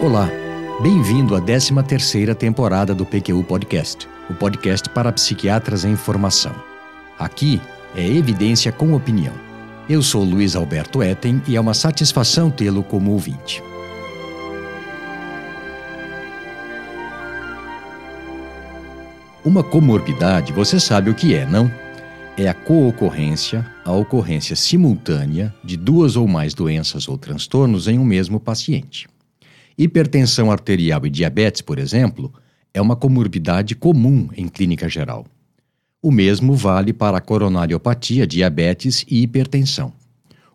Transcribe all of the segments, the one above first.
Olá, bem-vindo à 13ª temporada do PQU Podcast, o podcast para psiquiatras em formação. Aqui é evidência com opinião. Eu sou Luiz Alberto Etten e é uma satisfação tê-lo como ouvinte. Uma comorbidade, você sabe o que é, não? É a coocorrência, a ocorrência simultânea de duas ou mais doenças ou transtornos em um mesmo paciente. Hipertensão arterial e diabetes, por exemplo, é uma comorbidade comum em clínica geral. O mesmo vale para a coronariopatia, diabetes e hipertensão,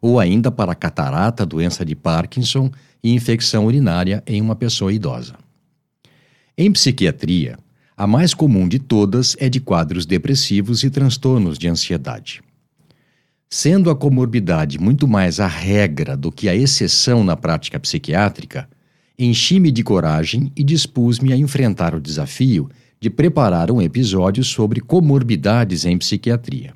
ou ainda para catarata, doença de Parkinson e infecção urinária em uma pessoa idosa. Em psiquiatria, a mais comum de todas é de quadros depressivos e transtornos de ansiedade. Sendo a comorbidade muito mais a regra do que a exceção na prática psiquiátrica, enchi-me de coragem e dispus-me a enfrentar o desafio de preparar um episódio sobre comorbidades em psiquiatria,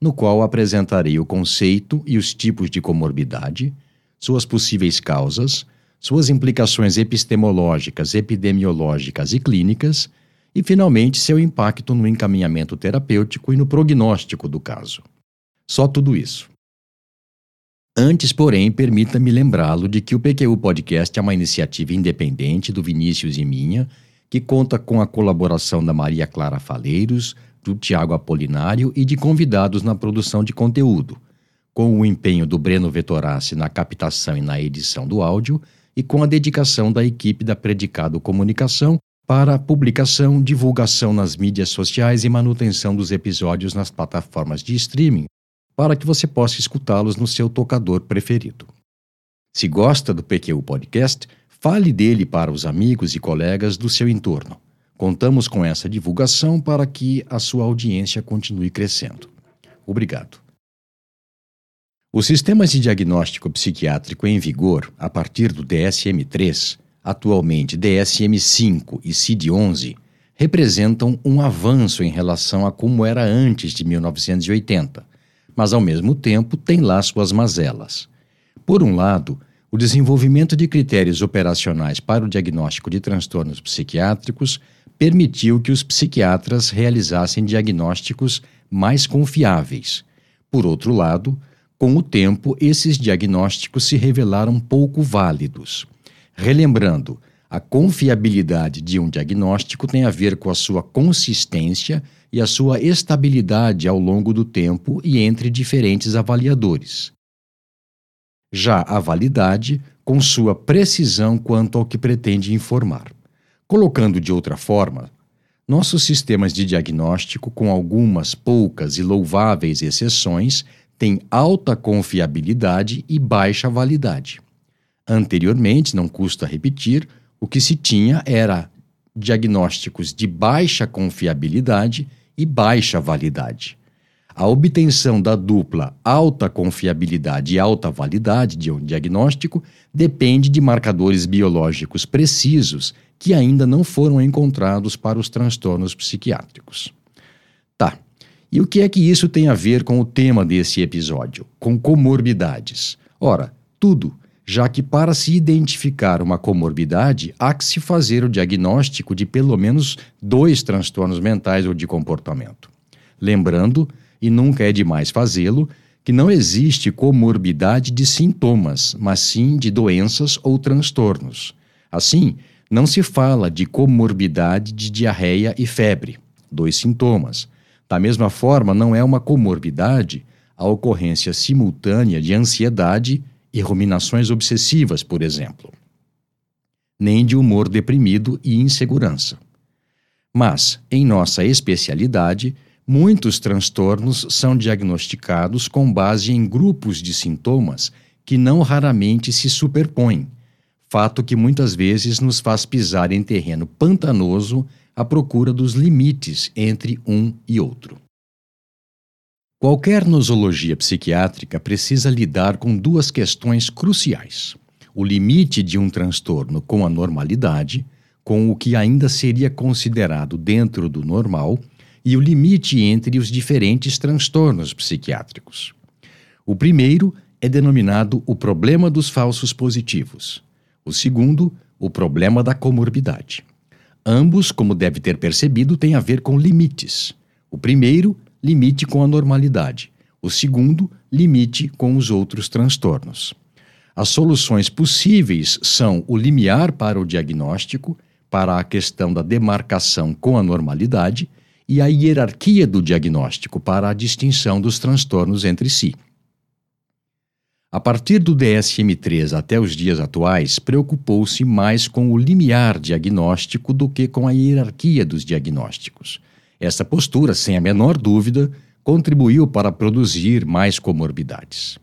no qual apresentarei o conceito e os tipos de comorbidade, suas possíveis causas, suas implicações epistemológicas, epidemiológicas e clínicas, e, finalmente, seu impacto no encaminhamento terapêutico e no prognóstico do caso. Só tudo isso. Antes, porém, permita-me lembrá-lo de que o PQU Podcast é uma iniciativa independente do Vinícius e minha, que conta com a colaboração da Maria Clara Faleiros, do Tiago Apolinário e de convidados na produção de conteúdo, com o empenho do Breno Vetorassi na captação e na edição do áudio e com a dedicação da equipe da Predicado Comunicação para publicação, divulgação nas mídias sociais e manutenção dos episódios nas plataformas de streaming para que você possa escutá-los no seu tocador preferido. Se gosta do PQU Podcast, fale dele para os amigos e colegas do seu entorno. Contamos com essa divulgação para que a sua audiência continue crescendo. Obrigado. Os sistemas de diagnóstico psiquiátrico em vigor a partir do DSM-3, atualmente DSM-5 e CID-11, representam um avanço em relação a como era antes de 1980 mas ao mesmo tempo tem lá suas mazelas. Por um lado, o desenvolvimento de critérios operacionais para o diagnóstico de transtornos psiquiátricos permitiu que os psiquiatras realizassem diagnósticos mais confiáveis. Por outro lado, com o tempo, esses diagnósticos se revelaram pouco válidos. Relembrando, a confiabilidade de um diagnóstico tem a ver com a sua consistência e a sua estabilidade ao longo do tempo e entre diferentes avaliadores. Já a validade, com sua precisão quanto ao que pretende informar. Colocando de outra forma, nossos sistemas de diagnóstico, com algumas poucas e louváveis exceções, têm alta confiabilidade e baixa validade. Anteriormente, não custa repetir, o que se tinha era diagnósticos de baixa confiabilidade e baixa validade. A obtenção da dupla alta confiabilidade e alta validade de um diagnóstico depende de marcadores biológicos precisos que ainda não foram encontrados para os transtornos psiquiátricos. Tá. E o que é que isso tem a ver com o tema desse episódio, com comorbidades? Ora, tudo já que para se identificar uma comorbidade há que se fazer o diagnóstico de pelo menos dois transtornos mentais ou de comportamento. Lembrando, e nunca é demais fazê-lo, que não existe comorbidade de sintomas, mas sim de doenças ou transtornos. Assim, não se fala de comorbidade de diarreia e febre, dois sintomas. Da mesma forma, não é uma comorbidade a ocorrência simultânea de ansiedade e ruminações obsessivas, por exemplo, nem de humor deprimido e insegurança. Mas, em nossa especialidade, muitos transtornos são diagnosticados com base em grupos de sintomas que não raramente se superpõem, fato que muitas vezes nos faz pisar em terreno pantanoso à procura dos limites entre um e outro. Qualquer nosologia psiquiátrica precisa lidar com duas questões cruciais: o limite de um transtorno com a normalidade, com o que ainda seria considerado dentro do normal, e o limite entre os diferentes transtornos psiquiátricos. O primeiro é denominado o problema dos falsos positivos. O segundo, o problema da comorbidade. Ambos, como deve ter percebido, têm a ver com limites. O primeiro, limite com a normalidade. O segundo, limite com os outros transtornos. As soluções possíveis são o limiar para o diagnóstico, para a questão da demarcação com a normalidade, e a hierarquia do diagnóstico para a distinção dos transtornos entre si. A partir do DSM-3 até os dias atuais, preocupou-se mais com o limiar diagnóstico do que com a hierarquia dos diagnósticos. Essa postura, sem a menor dúvida, contribuiu para produzir mais comorbidades.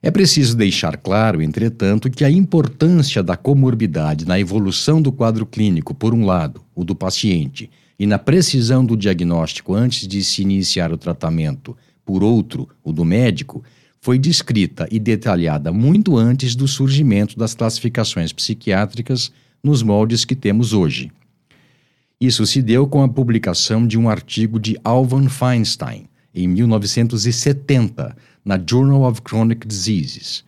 É preciso deixar claro, entretanto, que a importância da comorbidade na evolução do quadro clínico, por um lado, o do paciente, e na precisão do diagnóstico antes de se iniciar o tratamento, por outro, o do médico, foi descrita e detalhada muito antes do surgimento das classificações psiquiátricas nos moldes que temos hoje. Isso se deu com a publicação de um artigo de Alvan Feinstein, em 1970, na Journal of Chronic Diseases.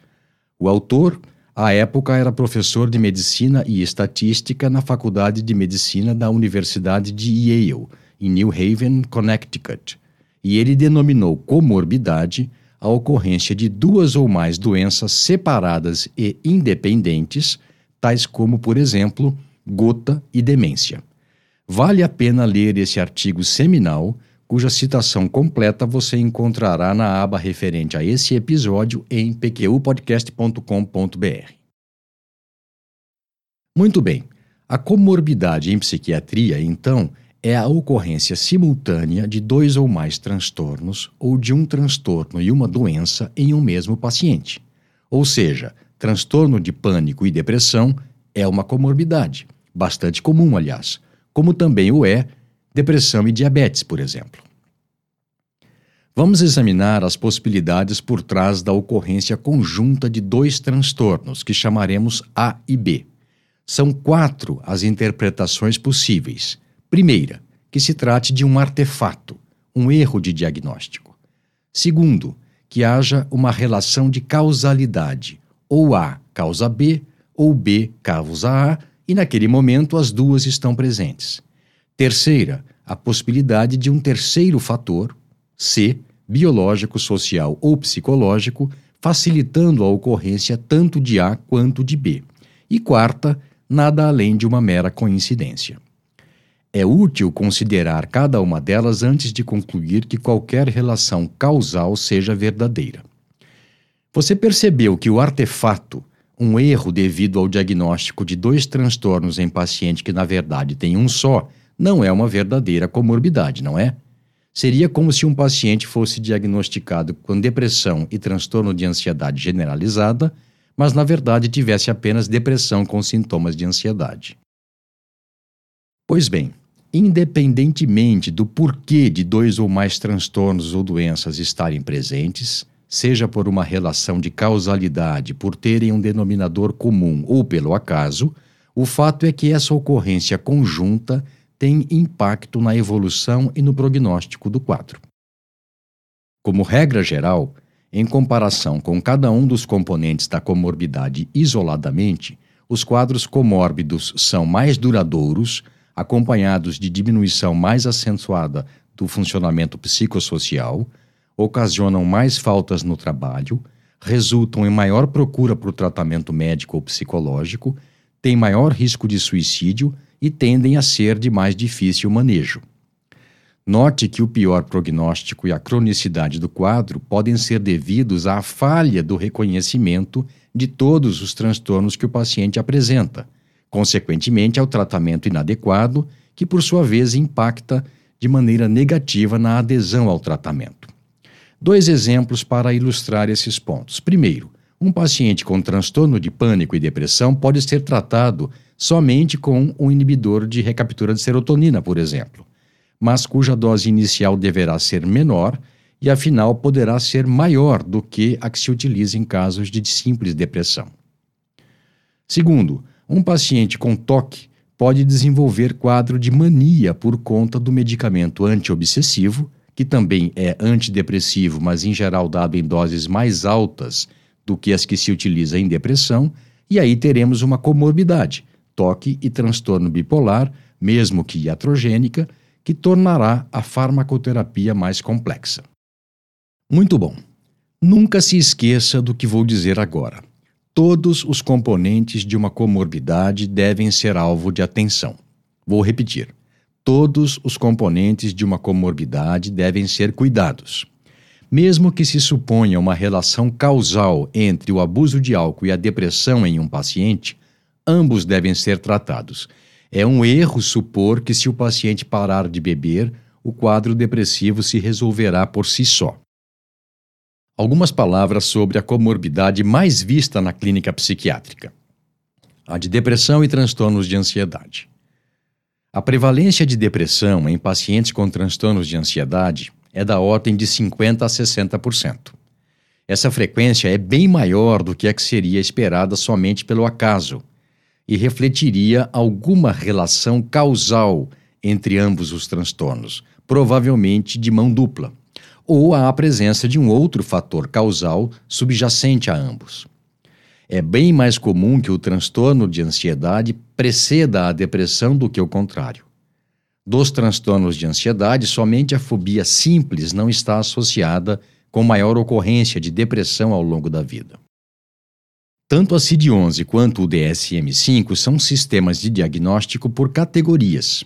O autor, à época, era professor de medicina e estatística na Faculdade de Medicina da Universidade de Yale, em New Haven, Connecticut, e ele denominou comorbidade a ocorrência de duas ou mais doenças separadas e independentes, tais como, por exemplo, gota e demência. Vale a pena ler esse artigo seminal, cuja citação completa você encontrará na aba referente a esse episódio em pqpodcast.com.br. Muito bem, a comorbidade em psiquiatria, então, é a ocorrência simultânea de dois ou mais transtornos ou de um transtorno e uma doença em um mesmo paciente. Ou seja, transtorno de pânico e depressão é uma comorbidade, bastante comum, aliás, como também o é depressão e diabetes, por exemplo. Vamos examinar as possibilidades por trás da ocorrência conjunta de dois transtornos, que chamaremos A e B. São quatro as interpretações possíveis Primeira, que se trate de um artefato, um erro de diagnóstico. Segundo, que haja uma relação de causalidade, ou A causa B, ou B causa A, e naquele momento as duas estão presentes. Terceira, a possibilidade de um terceiro fator, C, biológico, social ou psicológico, facilitando a ocorrência tanto de A quanto de B. E quarta, nada além de uma mera coincidência. É útil considerar cada uma delas antes de concluir que qualquer relação causal seja verdadeira. Você percebeu que o artefato, um erro devido ao diagnóstico de dois transtornos em paciente que na verdade tem um só, não é uma verdadeira comorbidade, não é? Seria como se um paciente fosse diagnosticado com depressão e transtorno de ansiedade generalizada, mas na verdade tivesse apenas depressão com sintomas de ansiedade. Pois bem, independentemente do porquê de dois ou mais transtornos ou doenças estarem presentes, seja por uma relação de causalidade, por terem um denominador comum ou pelo acaso, o fato é que essa ocorrência conjunta tem impacto na evolução e no prognóstico do quadro. Como regra geral, em comparação com cada um dos componentes da comorbidade isoladamente, os quadros comórbidos são mais duradouros acompanhados de diminuição mais acentuada do funcionamento psicossocial, ocasionam mais faltas no trabalho, resultam em maior procura por tratamento médico ou psicológico, têm maior risco de suicídio e tendem a ser de mais difícil manejo. Note que o pior prognóstico e a cronicidade do quadro podem ser devidos à falha do reconhecimento de todos os transtornos que o paciente apresenta consequentemente ao tratamento inadequado, que por sua vez impacta de maneira negativa na adesão ao tratamento. Dois exemplos para ilustrar esses pontos. Primeiro, um paciente com transtorno de pânico e depressão pode ser tratado somente com um inibidor de recaptura de serotonina, por exemplo, mas cuja dose inicial deverá ser menor e, afinal, poderá ser maior do que a que se utiliza em casos de simples depressão. Segundo, um paciente com toque pode desenvolver quadro de mania por conta do medicamento antiobsessivo, que também é antidepressivo, mas em geral dado em doses mais altas do que as que se utiliza em depressão, e aí teremos uma comorbidade, toque e transtorno bipolar, mesmo que iatrogênica, que tornará a farmacoterapia mais complexa. Muito bom. Nunca se esqueça do que vou dizer agora. Todos os componentes de uma comorbidade devem ser alvo de atenção. Vou repetir. Todos os componentes de uma comorbidade devem ser cuidados. Mesmo que se suponha uma relação causal entre o abuso de álcool e a depressão em um paciente, ambos devem ser tratados. É um erro supor que, se o paciente parar de beber, o quadro depressivo se resolverá por si só. Algumas palavras sobre a comorbidade mais vista na clínica psiquiátrica: a de depressão e transtornos de ansiedade. A prevalência de depressão em pacientes com transtornos de ansiedade é da ordem de 50% a 60%. Essa frequência é bem maior do que a que seria esperada somente pelo acaso e refletiria alguma relação causal entre ambos os transtornos, provavelmente de mão dupla, ou a presença de um outro fator causal subjacente a ambos. É bem mais comum que o transtorno de ansiedade preceda a depressão do que o contrário. Dos transtornos de ansiedade, somente a fobia simples não está associada com maior ocorrência de depressão ao longo da vida. Tanto a CID-11 quanto o DSM-5 são sistemas de diagnóstico por categorias.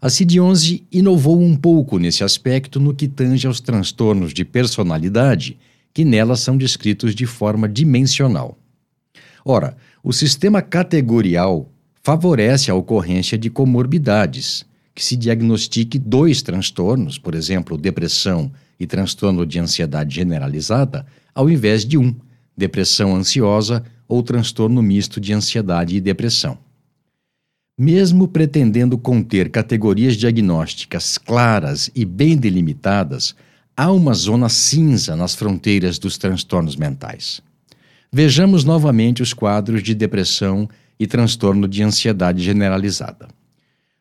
A CID-11 inovou um pouco nesse aspecto no que tange aos transtornos de personalidade, que nela são descritos de forma dimensional. Ora, o sistema categorial favorece a ocorrência de comorbidades, que se diagnostique dois transtornos, por exemplo, depressão e transtorno de ansiedade generalizada, ao invés de um, depressão ansiosa ou transtorno misto de ansiedade e depressão. Mesmo pretendendo conter categorias diagnósticas claras e bem delimitadas, há uma zona cinza nas fronteiras dos transtornos mentais. Vejamos novamente os quadros de depressão e transtorno de ansiedade generalizada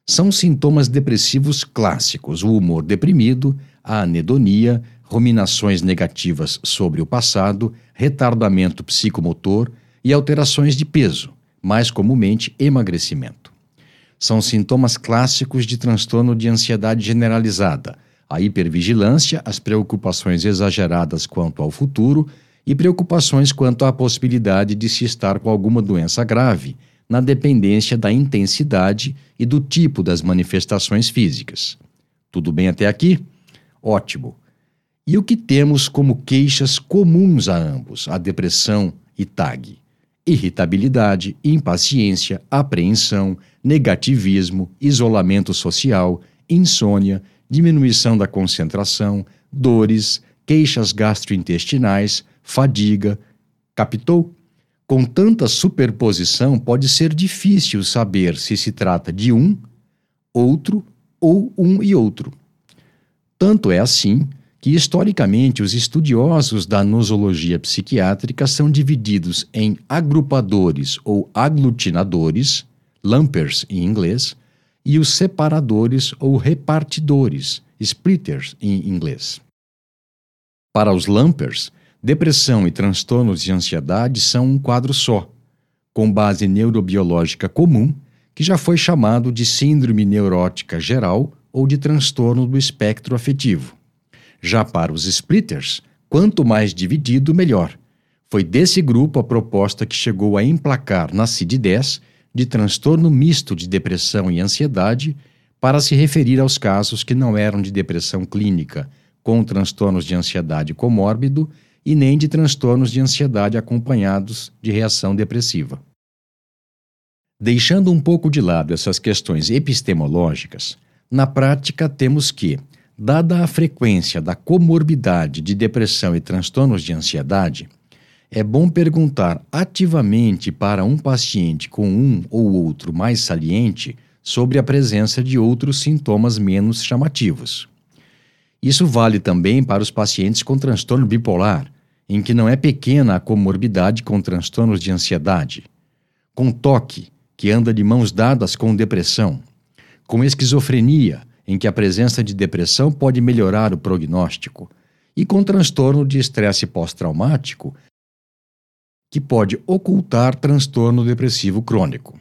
são sintomas depressivos clássicos: o humor deprimido, a anedonia, ruminações negativas sobre o passado, retardamento psicomotor e alterações de peso, mais comumente emagrecimento. São sintomas clássicos de transtorno de ansiedade generalizada, a hipervigilância, as preocupações exageradas quanto ao futuro e preocupações quanto à possibilidade de se estar com alguma doença grave na dependência da intensidade e do tipo das manifestações físicas. Tudo bem até aqui? Ótimo. E o que temos como queixas comuns a ambos, a depressão e TAG? Irritabilidade, impaciência, apreensão, negativismo, isolamento social, insônia, diminuição da concentração, dores, queixas gastrointestinais, fadiga. Captou? Com tanta superposição, pode ser difícil saber se se trata de um, outro ou um e outro. Tanto é assim que, historicamente, os estudiosos da nosologia psiquiátrica são divididos em agrupadores ou aglutinadores, lumpers em inglês, e os separadores ou repartidores, splitters em inglês. Para os lumpers, Depressão e transtornos de ansiedade são um quadro só, com base neurobiológica comum, que já foi chamado de síndrome neurótica geral ou de transtorno do espectro afetivo. Já para os splitters, quanto mais dividido, melhor. Foi desse grupo a proposta que chegou a emplacar na CID-10 de transtorno misto de depressão e ansiedade para se referir aos casos que não eram de depressão clínica, com transtornos de ansiedade comórbido e nem de transtornos de ansiedade acompanhados de reação depressiva. Deixando um pouco de lado essas questões epistemológicas, na prática temos que, dada a frequência da comorbidade de depressão e transtornos de ansiedade, é bom perguntar ativamente para um paciente com um ou outro mais saliente sobre a presença de outros sintomas menos chamativos. Isso vale também para os pacientes com transtorno bipolar, em que não é pequena a comorbidade com transtornos de ansiedade, com toque, que anda de mãos dadas com depressão, com esquizofrenia, em que a presença de depressão pode melhorar o prognóstico, e com transtorno de estresse pós-traumático, que pode ocultar transtorno depressivo crônico.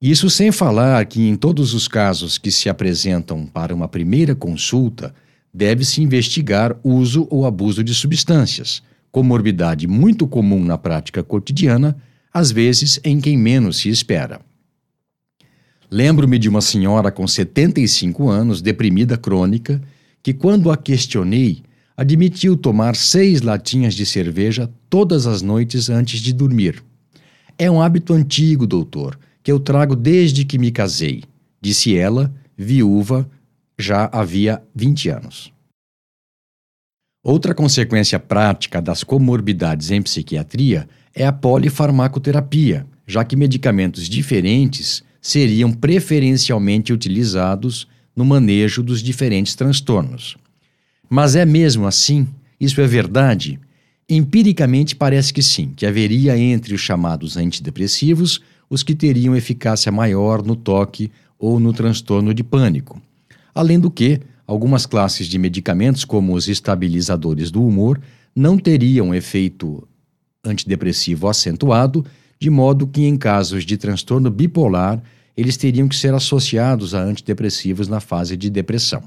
Isso sem falar que, em todos os casos que se apresentam para uma primeira consulta, deve-se investigar uso ou abuso de substâncias, comorbidade muito comum na prática cotidiana, às vezes em quem menos se espera. Lembro-me de uma senhora com 75 anos, deprimida crônica, que, quando a questionei, admitiu tomar seis latinhas de cerveja todas as noites antes de dormir. É um hábito antigo, doutor, que eu trago desde que me casei, disse ela, viúva, já havia 20 anos. Outra consequência prática das comorbidades em psiquiatria é a polifarmacoterapia, já que medicamentos diferentes seriam preferencialmente utilizados no manejo dos diferentes transtornos. Mas é mesmo assim? Isso é verdade? Empiricamente parece que sim, que haveria entre os chamados antidepressivos os que teriam eficácia maior no toque ou no transtorno de pânico. Além do que, algumas classes de medicamentos, como os estabilizadores do humor, não teriam efeito antidepressivo acentuado, de modo que, em casos de transtorno bipolar, eles teriam que ser associados a antidepressivos na fase de depressão.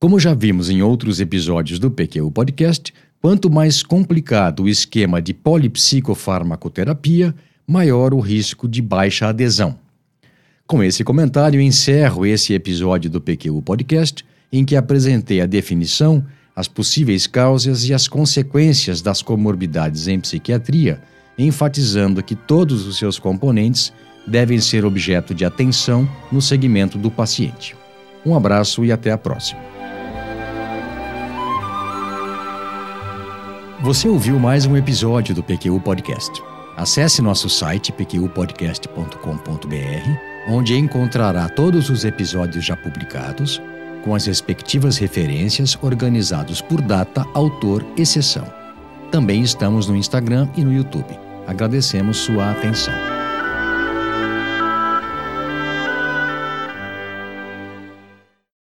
Como já vimos em outros episódios do PQ Podcast, quanto mais complicado o esquema de polipsicofarmacoterapia, maior o risco de baixa adesão. Com esse comentário, encerro esse episódio do PQ Podcast, em que apresentei a definição, as possíveis causas e as consequências das comorbidades em psiquiatria, enfatizando que todos os seus componentes devem ser objeto de atenção no segmento do paciente. Um abraço e até a próxima. Você ouviu mais um episódio do PQU Podcast. Acesse nosso site pqpodcast.com.br, onde encontrará todos os episódios já publicados, com as respectivas referências organizados por data, autor e sessão. Também estamos no Instagram e no YouTube. Agradecemos sua atenção.